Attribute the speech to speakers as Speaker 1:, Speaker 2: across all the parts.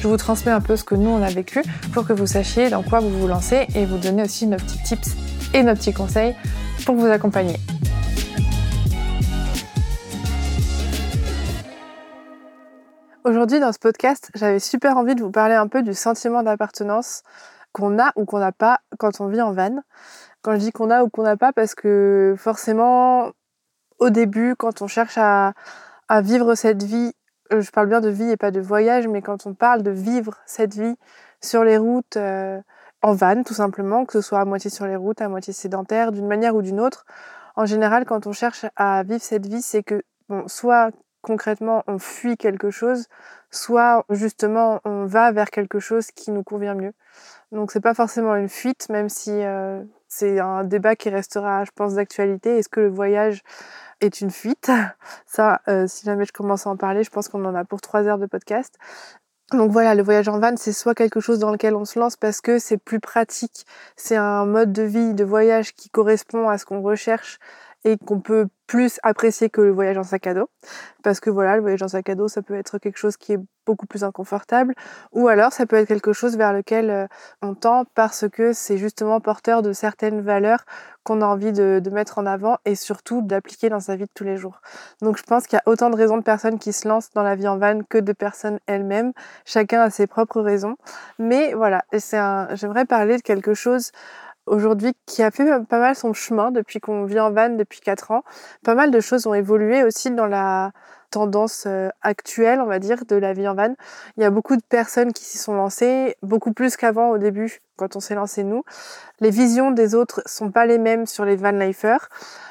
Speaker 1: je vous transmets un peu ce que nous on a vécu pour que vous sachiez dans quoi vous vous lancez et vous donner aussi nos petits tips et nos petits conseils pour vous accompagner. Aujourd'hui dans ce podcast, j'avais super envie de vous parler un peu du sentiment d'appartenance qu'on a ou qu'on n'a pas quand on vit en van. Quand je dis qu'on a ou qu'on n'a pas, parce que forcément, au début, quand on cherche à, vivre cette vie je parle bien de vie et pas de voyage, mais quand on parle de vivre cette vie sur les routes, euh, en van tout simplement, que ce soit à moitié sur les routes, à moitié sédentaire, d'une manière ou d'une autre, en général, quand on cherche à vivre cette vie, c'est que bon, soit concrètement on fuit quelque chose, soit justement on va vers quelque chose qui nous convient mieux. Donc c'est pas forcément une fuite, même si euh, c'est un débat qui restera, je pense, d'actualité. Est-ce que le voyage est une fuite? Ça, euh, si jamais je commence à en parler, je pense qu'on en a pour trois heures de podcast. Donc voilà, le voyage en van, c'est soit quelque chose dans lequel on se lance parce que c'est plus pratique, c'est un mode de vie, de voyage qui correspond à ce qu'on recherche et qu'on peut plus apprécier que le voyage en sac à dos. Parce que voilà, le voyage en sac à dos, ça peut être quelque chose qui est beaucoup plus inconfortable. Ou alors, ça peut être quelque chose vers lequel euh, on tend parce que c'est justement porteur de certaines valeurs qu'on a envie de, de, mettre en avant et surtout d'appliquer dans sa vie de tous les jours. Donc je pense qu'il y a autant de raisons de personnes qui se lancent dans la vie en van que de personnes elles-mêmes. Chacun a ses propres raisons. Mais voilà, c'est un, j'aimerais parler de quelque chose aujourd'hui qui a fait pas mal son chemin depuis qu'on vit en van depuis 4 ans. Pas mal de choses ont évolué aussi dans la tendance euh, actuelle, on va dire, de la vie en van. Il y a beaucoup de personnes qui s'y sont lancées, beaucoup plus qu'avant au début, quand on s'est lancé nous. Les visions des autres sont pas les mêmes sur les van lifers.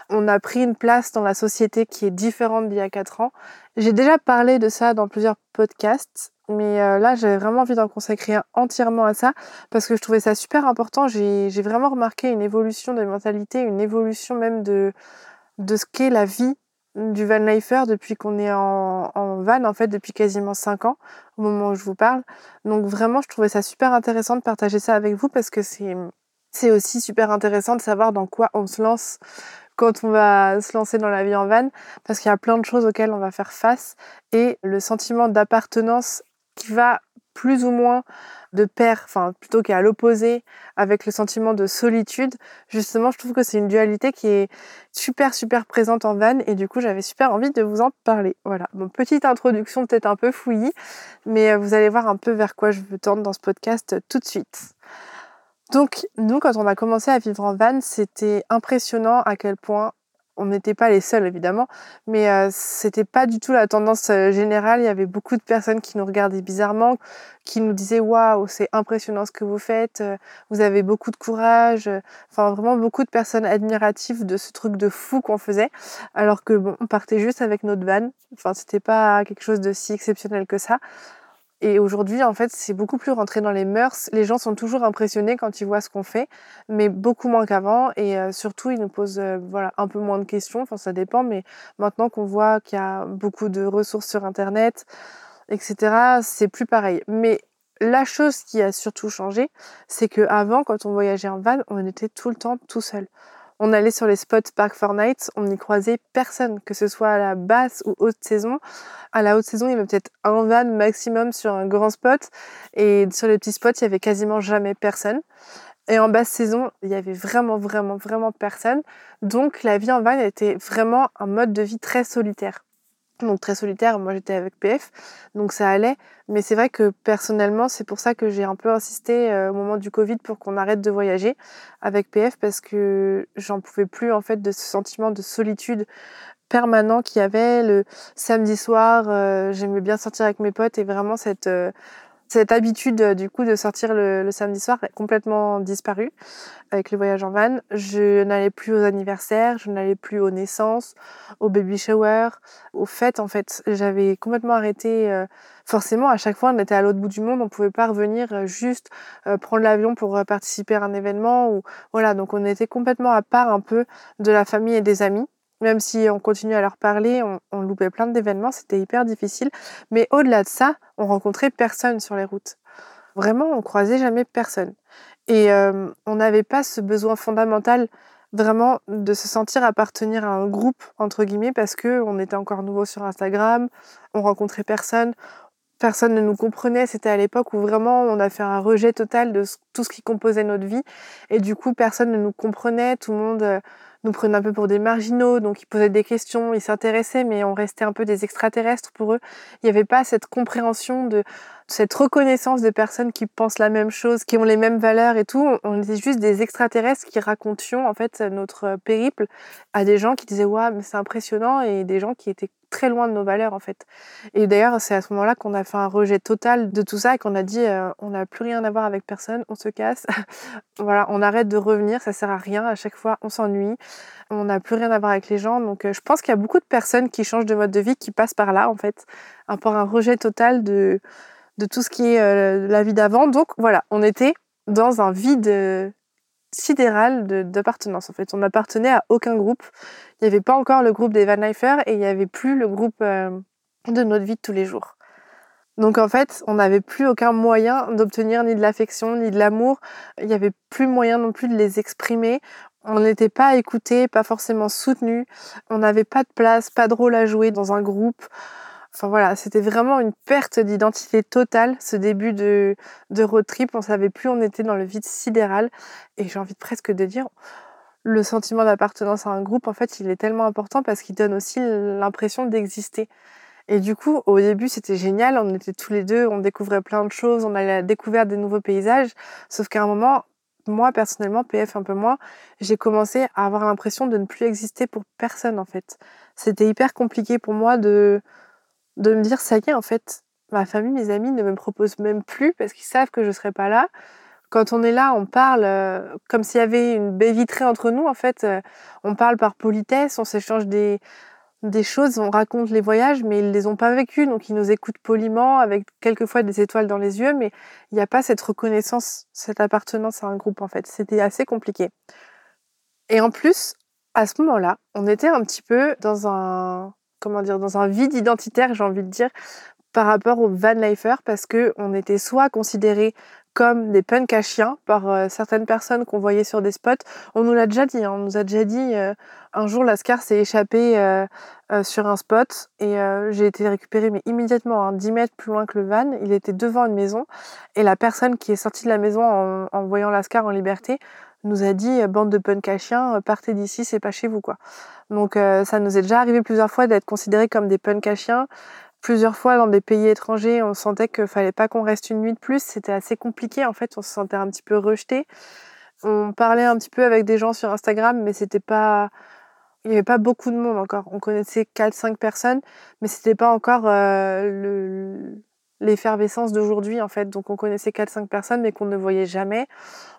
Speaker 1: On a pris une place dans la société qui est différente d'il y a 4 ans. J'ai déjà parlé de ça dans plusieurs podcasts mais euh, là, j'avais vraiment envie d'en consacrer entièrement à ça parce que je trouvais ça super important. J'ai vraiment remarqué une évolution de mentalité, une évolution même de, de ce qu'est la vie du van lifer depuis qu'on est en, en, van, en fait, depuis quasiment 5 ans, au moment où je vous parle. Donc vraiment, je trouvais ça super intéressant de partager ça avec vous parce que c'est c'est aussi super intéressant de savoir dans quoi on se lance quand on va se lancer dans la vie en van, parce qu'il y a plein de choses auxquelles on va faire face et le sentiment d'appartenance qui va plus ou moins de pair, enfin plutôt qu'à l'opposé avec le sentiment de solitude. Justement, je trouve que c'est une dualité qui est super super présente en van et du coup j'avais super envie de vous en parler. Voilà, bon petite introduction peut-être un peu fouillie, mais euh, vous allez voir un peu vers quoi je veux tendre dans ce podcast tout de suite. Donc nous, quand on a commencé à vivre en van, c'était impressionnant à quel point on n'était pas les seuls évidemment, mais euh, c'était pas du tout la tendance euh, générale. Il y avait beaucoup de personnes qui nous regardaient bizarrement, qui nous disaient waouh, c'est impressionnant ce que vous faites, euh, vous avez beaucoup de courage. Enfin, vraiment beaucoup de personnes admiratives de ce truc de fou qu'on faisait, alors que bon, on partait juste avec notre van. Enfin, c'était pas quelque chose de si exceptionnel que ça. Et aujourd'hui, en fait, c'est beaucoup plus rentré dans les mœurs. Les gens sont toujours impressionnés quand ils voient ce qu'on fait, mais beaucoup moins qu'avant. Et euh, surtout, ils nous posent euh, voilà, un peu moins de questions. Enfin, ça dépend, mais maintenant qu'on voit qu'il y a beaucoup de ressources sur Internet, etc., c'est plus pareil. Mais la chose qui a surtout changé, c'est que avant, quand on voyageait en van, on était tout le temps tout seul. On allait sur les spots Park Fortnite, on n'y croisait personne, que ce soit à la basse ou haute saison. À la haute saison, il y avait peut-être un van maximum sur un grand spot, et sur les petits spots, il y avait quasiment jamais personne. Et en basse saison, il y avait vraiment, vraiment, vraiment personne. Donc la vie en van était vraiment un mode de vie très solitaire donc très solitaire. Moi, j'étais avec PF, donc ça allait. Mais c'est vrai que personnellement, c'est pour ça que j'ai un peu insisté euh, au moment du Covid pour qu'on arrête de voyager avec PF parce que j'en pouvais plus en fait de ce sentiment de solitude permanent qu'il y avait le samedi soir. Euh, j'aimais bien sortir avec mes potes et vraiment cette euh, cette habitude du coup de sortir le, samedi soir a complètement disparu avec les voyages en van. Je n'allais plus aux anniversaires, je n'allais plus aux naissances, aux baby showers, aux fêtes en fait. J'avais complètement arrêté. Euh, forcément, à chaque fois, on était à l'autre bout du monde, on pouvait pas revenir euh, juste euh, prendre l'avion pour participer à un événement ou voilà. Donc on était complètement à part un peu de la famille et des amis même si on continuait à leur parler, on, loupait plein d'événements, c'était hyper difficile. Mais au-delà de ça, on rencontrait personne sur les routes. Vraiment, on croisait jamais personne. Et euh, on n'avait pas ce besoin fondamental vraiment de se sentir appartenir à un groupe entre guillemets parce que on était encore nouveau sur Instagram, on rencontrait personne, personne ne nous comprenait. C'était à l'époque où vraiment on a fait un rejet total de tout ce qui composait notre vie et du coup personne ne nous comprenait, tout le monde euh, nous prenait un peu pour des marginaux, donc ils posaient des questions, ils s'intéressaient, mais on restait un peu des extraterrestres pour eux. Il n'y avait pas cette compréhension de cette reconnaissance de personnes qui pensent la même chose, qui ont les mêmes valeurs et tout. On était juste des extraterrestres qui racontions en fait notre périple à des gens qui disaient waouh mais c'est impressionnant et des gens qui étaient très loin de nos valeurs en fait. Et d'ailleurs c'est à ce moment-là qu'on a fait un rejet total de tout ça et qu'on a dit euh, on n'a plus rien à voir avec personne, on se casse, voilà on arrête de revenir, ça sert à rien. À chaque fois on s'ennuie, on n'a plus rien à voir avec les gens. Donc euh, je pense qu'il y a beaucoup de personnes qui changent de mode de vie qui passent par là en fait, peu un rejet total de de tout ce qui est euh, la vie d'avant. Donc voilà, on était dans un vide sidéral d'appartenance. En fait, on n'appartenait à aucun groupe. Il n'y avait pas encore le groupe des Van Leifer et il n'y avait plus le groupe euh, de notre vie de tous les jours. Donc en fait, on n'avait plus aucun moyen d'obtenir ni de l'affection, ni de l'amour. Il n'y avait plus moyen non plus de les exprimer. On n'était pas écouté, pas forcément soutenu. On n'avait pas de place, pas de rôle à jouer dans un groupe. Enfin voilà, c'était vraiment une perte d'identité totale, ce début de, road trip. On savait plus, on était dans le vide sidéral. Et j'ai envie presque de dire, le sentiment d'appartenance à un groupe, en fait, il est tellement important parce qu'il donne aussi l'impression d'exister. Et du coup, au début, c'était génial. On était tous les deux, on découvrait plein de choses, on allait découvrir des nouveaux paysages. Sauf qu'à un moment, moi, personnellement, PF un peu moins, j'ai commencé à avoir l'impression de ne plus exister pour personne, en fait. C'était hyper compliqué pour moi de, de me dire ça y est en fait ma famille mes amis ne me proposent même plus parce qu'ils savent que je serai pas là. Quand on est là on parle euh, comme s'il y avait une baie vitrée entre nous en fait euh, on parle par politesse on s'échange des des choses on raconte les voyages mais ils les ont pas vécus. Donc ils nous écoutent poliment avec quelquefois des étoiles dans les yeux. Mais il n'y a pas cette reconnaissance cette appartenance à un groupe en fait. C'était assez compliqué. Et en plus à ce moment-là on était un petit peu dans un comment dire, dans un vide identitaire, j'ai envie de dire, par rapport aux van lifer parce que on était soit considérés comme des punks à chiens par euh, certaines personnes qu'on voyait sur des spots. On nous l'a déjà dit, hein, on nous a déjà dit euh, un jour Lascar s'est échappé euh, sur un spot et j'ai été récupérée mais immédiatement, hein, 10 mètres plus loin que le van. Il était devant une maison et la personne qui est sortie de la maison en, en voyant Lascar en liberté nous a dit bande de punk à chiens, partez d'ici, c'est pas chez vous quoi. Donc euh, ça nous est déjà arrivé plusieurs fois d'être considérés comme des punks à chiens. Plusieurs fois dans des pays étrangers, on sentait qu'il fallait pas qu'on reste une nuit de plus. C'était assez compliqué en fait, on se sentait un petit peu rejeté. On parlait un petit peu avec des gens sur Instagram, mais c'était pas il n'y avait pas beaucoup de monde encore. On connaissait 4-5 personnes, mais c'était pas encore euh, l'effervescence d'aujourd'hui en fait. Donc on connaissait 4-5 personnes, mais qu'on ne voyait jamais.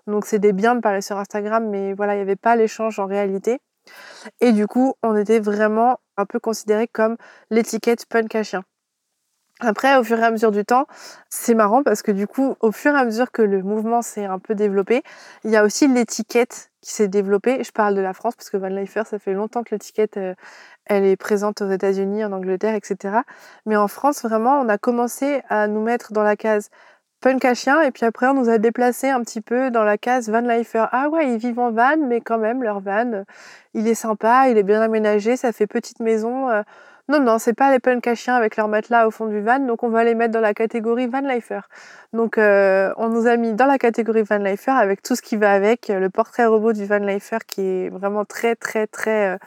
Speaker 1: Donc c'était bien de parler sur Instagram, mais voilà, il n'y avait pas l'échange en réalité. Et du coup, on était vraiment un peu considéré comme l'étiquette punk à chien. Après, au fur et à mesure du temps, c'est marrant parce que du coup, au fur et à mesure que le mouvement s'est un peu développé, il y a aussi l'étiquette qui s'est développée. Je parle de la France parce que Van Leifer, ça fait longtemps que l'étiquette, euh, elle est présente aux États-Unis, en Angleterre, etc. Mais en France, vraiment, on a commencé à nous mettre dans la case punk à chien. Et puis après, on nous a déplacé un petit peu dans la case van lifer. Ah ouais, ils vivent en van, mais quand même, leur van, il est sympa, il est bien aménagé, ça fait petite maison. Euh. Non, non, c'est pas les punk à avec leur matelas au fond du van, donc on va les mettre dans la catégorie van lifer. Donc euh, on nous a mis dans la catégorie van lifer avec tout ce qui va avec, le portrait robot du van lifer qui est vraiment très très très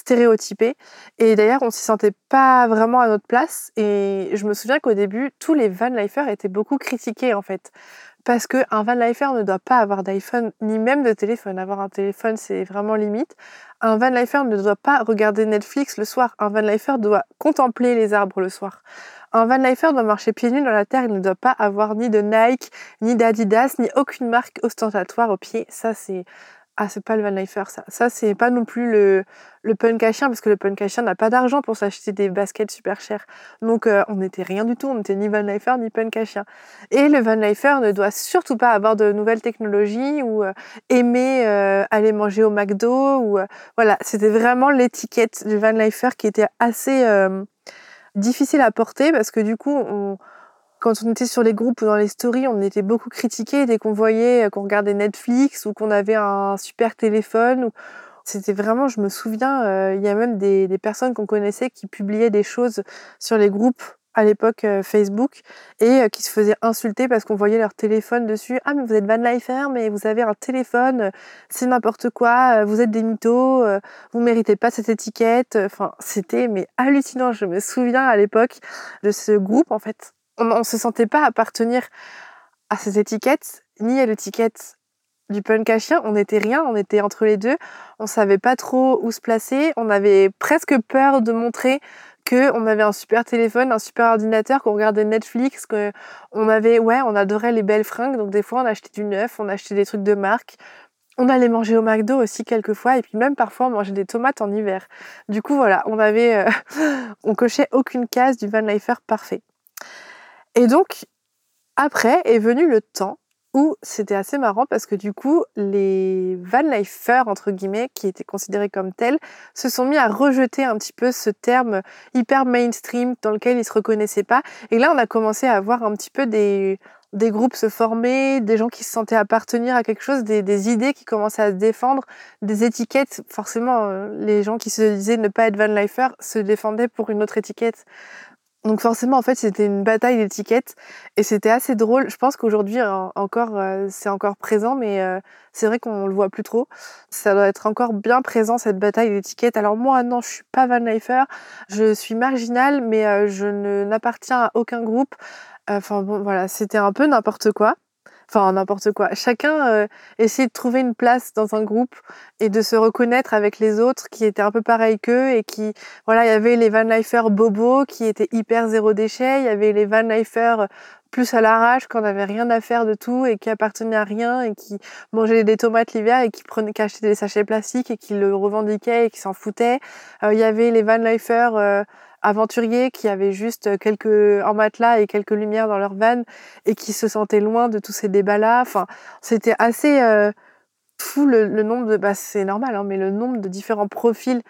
Speaker 1: stéréotypé. Et d'ailleurs, on s'y sentait pas vraiment à notre place. Et je me souviens qu'au début, tous les van lifers étaient beaucoup critiqués en fait. Parce qu'un van lifer ne doit pas avoir d'iPhone, ni même de téléphone. Avoir un téléphone, c'est vraiment limite. Un van lifer ne doit pas regarder Netflix le soir. Un van lifer doit contempler les arbres le soir. Un van lifer doit marcher pieds nus dans la terre. Il ne doit pas avoir ni de Nike, ni d'Adidas, ni aucune marque ostentatoire au pied. Ça, c'est ah, c'est pas le Van Lifer, ça. Ça, c'est pas non plus le, le punk à chien, parce que le punk à chien n'a pas d'argent pour s'acheter des baskets super chères. Donc, euh, on n'était rien du tout. On n'était ni Van Lifer, ni punk à chien. Et le Van Lifer ne doit surtout pas avoir de nouvelles technologies ou euh, aimer euh, aller manger au McDo. Voilà, c'était vraiment l'étiquette du Van Lifer qui était assez difficile à porter parce que du coup, on quand on était sur les groupes ou dans les stories, on était beaucoup critiqués dès qu'on voyait euh, qu'on regardait Netflix ou qu'on avait un super téléphone. C'était vraiment, je me souviens, euh, il y a même des, personnes qu'on connaissait qui publiaient des choses sur les groupes à l'époque euh, Facebook et qui se faisaient insulter parce qu'on voyait leur téléphone dessus. Ah mais vous êtes Van Lifer, mais vous avez un téléphone, c'est n'importe quoi, vous êtes des mythos, vous méritez pas cette étiquette. Enfin, c'était mais hallucinant. Je me souviens à l'époque de ce groupe en fait on ne se sentait pas appartenir à ces étiquettes, ni à l'étiquette du punk à chien. On n'était rien, on était entre les deux. On savait pas trop où se placer. On avait presque peur de montrer que on avait un super téléphone, un super ordinateur, qu'on regardait Netflix, qu'on avait, ouais, on adorait les belles fringues. Donc des fois, on achetait du neuf, on achetait des trucs de marque. On allait manger au McDo aussi quelquefois, et puis même parfois on mangeait des tomates en hiver. Du coup, voilà, on avait, euh, on cochait aucune case du van lifer parfait. Et donc, après est venu le temps où c'était assez marrant parce que du coup, les van lifers, entre guillemets, qui étaient considérés comme tels, se sont mis à rejeter un petit peu ce terme hyper mainstream dans lequel ils se reconnaissaient pas. Et là, on a commencé à voir un petit peu des, des groupes se former, des gens qui se sentaient appartenir à quelque chose, des, des idées qui commençaient à se défendre, des étiquettes. Forcément, euh, les gens qui se disaient ne pas être van lifer se défendaient pour une autre étiquette. Donc forcément, en fait, c'était une bataille d'étiquettes et c'était assez drôle. Je pense qu'aujourd'hui encore, euh, c'est encore présent, mais euh, c'est vrai qu'on le voit plus trop. Ça doit être encore bien présent cette bataille d'étiquettes. Alors moi, non, je suis pas Van Lifer, je suis marginale, mais euh, je n'appartiens à aucun groupe. Enfin bon, voilà, c'était un peu n'importe quoi enfin n'importe quoi. Chacun euh, essayait de trouver une place dans un groupe et de se reconnaître avec les autres qui étaient un peu pareils qu'eux et qui, voilà, il y avait les van lifer bobos qui étaient hyper zéro déchet, il y avait les van lifer plus à l'arrache, qu'on n'avait rien à faire de tout et qui appartenaient à rien et qui mangeaient des tomates l'hiver et qui prenaient, qui achetaient des sachets plastiques et qui le revendiquaient et qui s'en foutaient. Euh, il y avait les van lifer euh, aventuriers qui avaient juste quelques en matelas et quelques lumières dans leur van et qui se sentaient loin de tous ces débats-là. Enfin, c'était assez euh, fou le, nombre de, bah c'est normal, hein, mais le nombre de différents profils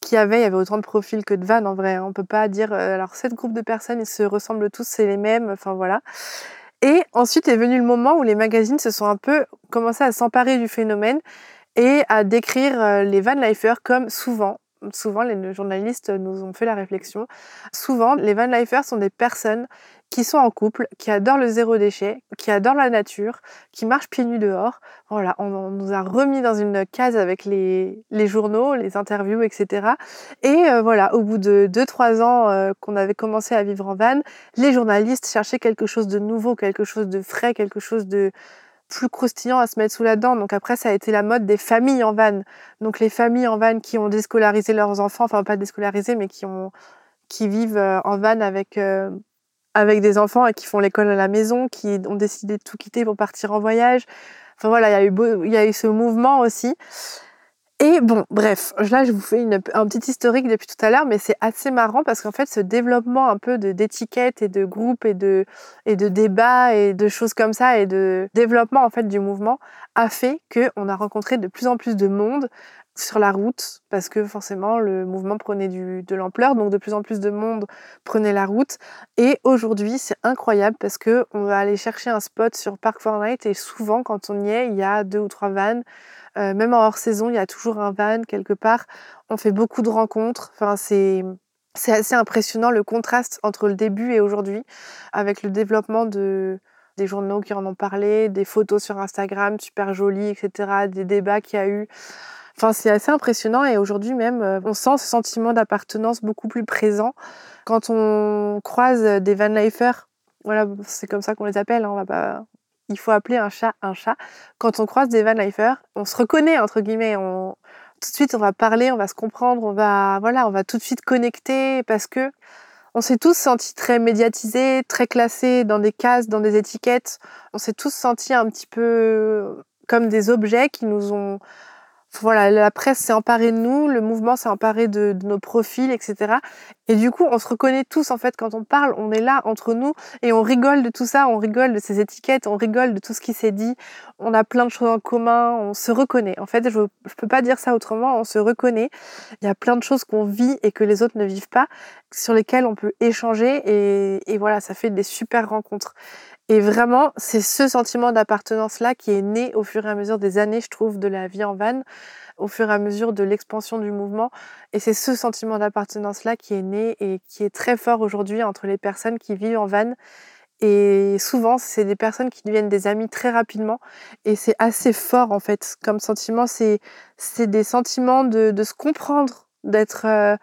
Speaker 1: qu'il y avait. Il y avait autant de profils que de vannes en vrai. Hein. On peut pas dire, euh, alors cette groupe de personnes, ils se ressemblent tous, c'est les mêmes. Enfin voilà. Et ensuite est venu le moment où les magazines se sont un peu commencé à s'emparer du phénomène et à décrire euh, les van lifers comme souvent souvent les journalistes nous ont fait la réflexion. Souvent, les van lifers sont des personnes qui sont en couple, qui adorent le zéro déchet, qui adorent la nature, qui marchent pieds nus dehors. Voilà, on, nous a remis dans une case avec les, journaux, les interviews, etc. Et euh, voilà, au bout de 2-3 ans euh, qu'on avait commencé à vivre en van, les journalistes cherchaient quelque chose de nouveau, quelque chose de frais, quelque chose de, plus croustillant à se mettre sous la dent. Donc après, ça a été la mode des familles en van. Donc les familles en van qui ont déscolarisé leurs enfants, enfin pas déscolarisé, mais qui ont qui vivent euh, en van avec euh, avec des enfants et qui font l'école à la maison, qui ont décidé de tout quitter pour partir en voyage. Enfin voilà, il y a eu il y a eu ce mouvement aussi. Et bon, bref, là je vous fais un petit historique depuis tout à l'heure, mais c'est assez marrant parce qu'en fait ce développement un peu d'étiquettes et de groupes et de, et débats et de choses comme ça et de développement en fait du mouvement a fait qu'on a rencontré de plus en plus de monde sur la route parce que forcément le mouvement prenait de l'ampleur, donc de plus en plus de monde prenait la route. Et aujourd'hui, c'est incroyable parce que on va aller chercher un spot sur Park Fortnite et souvent quand on y est, il y a deux ou trois vannes. Euh, même en hors saison, il y a toujours un van quelque part. On fait beaucoup de rencontres. Enfin, c'est c'est assez impressionnant le contraste entre le début et aujourd'hui, avec le développement de, des journaux qui en ont parlé, des photos sur Instagram super jolies, etc., des débats qu'il y a eu. Enfin, c'est assez impressionnant et aujourd'hui même, euh, on sent ce sentiment d'appartenance beaucoup plus présent quand on croise des van lifers. Voilà, c'est comme ça qu'on les appelle. Hein, on va pas. Il faut appeler un chat un chat. Quand on croise des van lifers, on se reconnaît entre guillemets. On... Tout de suite, on va parler, on va se comprendre, on va voilà, on va tout de suite connecter parce que on s'est tous sentis très médiatisés, très classés dans des cases, dans des étiquettes. On s'est tous sentis un petit peu comme des objets qui nous ont voilà, la presse s'est emparée de nous, le mouvement s'est emparé de, nos profils, etc. Et du coup, on se reconnaît tous en fait quand on parle, on est là entre nous et on rigole de tout ça, on rigole de ces étiquettes, on rigole de tout ce qui s'est dit. On a plein de choses en commun, on se reconnaît. En fait, je, je peux pas dire ça autrement, on se reconnaît. Il y a plein de choses qu'on vit et que les autres ne vivent pas, sur lesquelles on peut échanger et, et voilà, ça fait des super rencontres. Et vraiment, c'est ce sentiment d'appartenance-là qui est né au fur et à mesure des années, je trouve, de la vie en van, au fur et à mesure de l'expansion du mouvement. Et c'est ce sentiment d'appartenance-là qui est né et qui est très fort aujourd'hui entre les personnes qui vivent en van. Et souvent, c'est des personnes qui deviennent des amis très rapidement. Et c'est assez fort, en fait, comme sentiment. C'est, des sentiments de, de se comprendre, d'être, euh,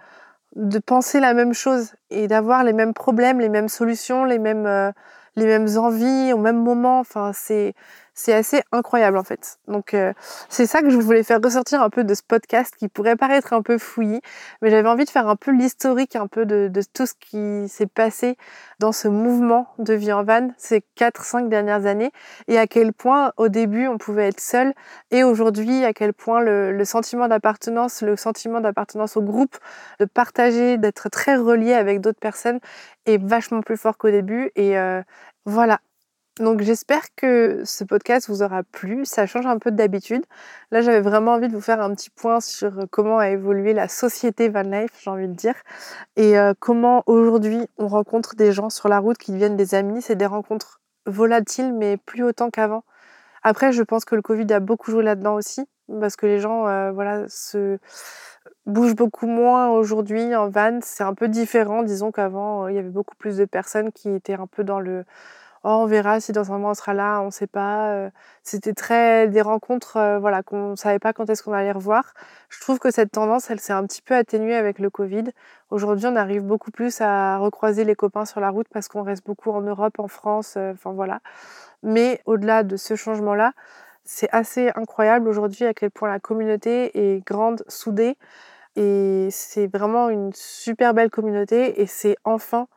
Speaker 1: de penser la même chose et d'avoir les mêmes problèmes, les mêmes solutions, les mêmes, euh, les mêmes envies au même moment. Enfin, c'est c'est assez incroyable en fait. Donc euh, c'est ça que je voulais faire ressortir un peu de ce podcast qui pourrait paraître un peu fouillis, mais j'avais envie de faire un peu l'historique un peu de, tout ce qui s'est passé dans ce mouvement de vie en van ces 4-5 dernières années et à quel point au début on pouvait être seul et aujourd'hui à quel point le, le sentiment d'appartenance, le sentiment d'appartenance au groupe, de partager, d'être très relié avec d'autres personnes est vachement plus fort qu'au début et euh, voilà, donc j'espère que ce podcast vous aura plu. Ça change un peu d'habitude. Là, j'avais vraiment envie de vous faire un petit point sur comment a évolué la société van life, j'ai envie de dire, et euh, comment aujourd'hui on rencontre des gens sur la route qui deviennent des amis. C'est des rencontres volatiles, mais plus autant qu'avant. Après, je pense que le Covid a beaucoup joué là-dedans aussi, parce que les gens, euh, voilà, se bougent beaucoup moins aujourd'hui en van. C'est un peu différent, disons qu'avant, il y avait beaucoup plus de personnes qui étaient un peu dans le oh, on verra si dans un mois on sera là, on sait pas. Euh, c'était très des rencontres, euh, voilà, qu'on savait pas quand est-ce qu'on allait revoir. Je trouve que cette tendance, elle s'est un petit peu atténuée avec le Covid. Aujourd'hui, on arrive beaucoup plus à recroiser les copains sur la route parce qu'on reste beaucoup en Europe, en France, euh, enfin voilà. Mais au-delà de ce changement-là, c'est assez incroyable aujourd'hui à quel point la communauté est grande, soudée. Et c'est vraiment une super belle communauté et c'est enfin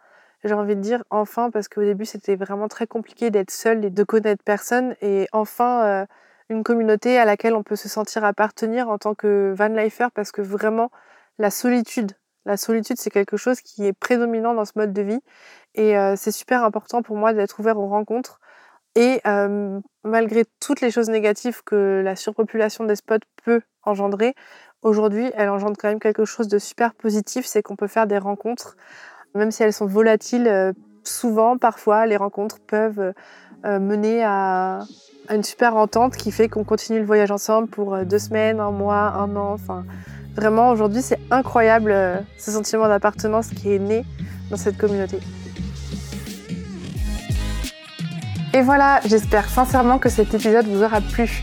Speaker 1: j'ai envie de dire enfin parce qu'au début c'était vraiment très compliqué d'être seul et de connaître personne. Et enfin euh, une communauté à laquelle on peut se sentir appartenir en tant que van lifer parce que vraiment la solitude la solitude c'est quelque chose qui est prédominant dans ce mode de vie. Et euh, c'est super important pour moi d'être ouvert aux rencontres. Et euh, malgré toutes les choses négatives que la surpopulation des spots peut engendrer, aujourd'hui, elle engendre quand même quelque chose de super positif, c'est qu'on peut faire des rencontres même si elles sont volatiles, euh, souvent, parfois, les rencontres peuvent euh, mener à, une super entente qui fait qu'on continue le voyage ensemble pour euh, deux semaines, un mois, un an. Enfin, vraiment, aujourd'hui, c'est incroyable ce sentiment d'appartenance qui est né dans cette communauté. Et voilà, j'espère sincèrement que cet épisode vous aura plu.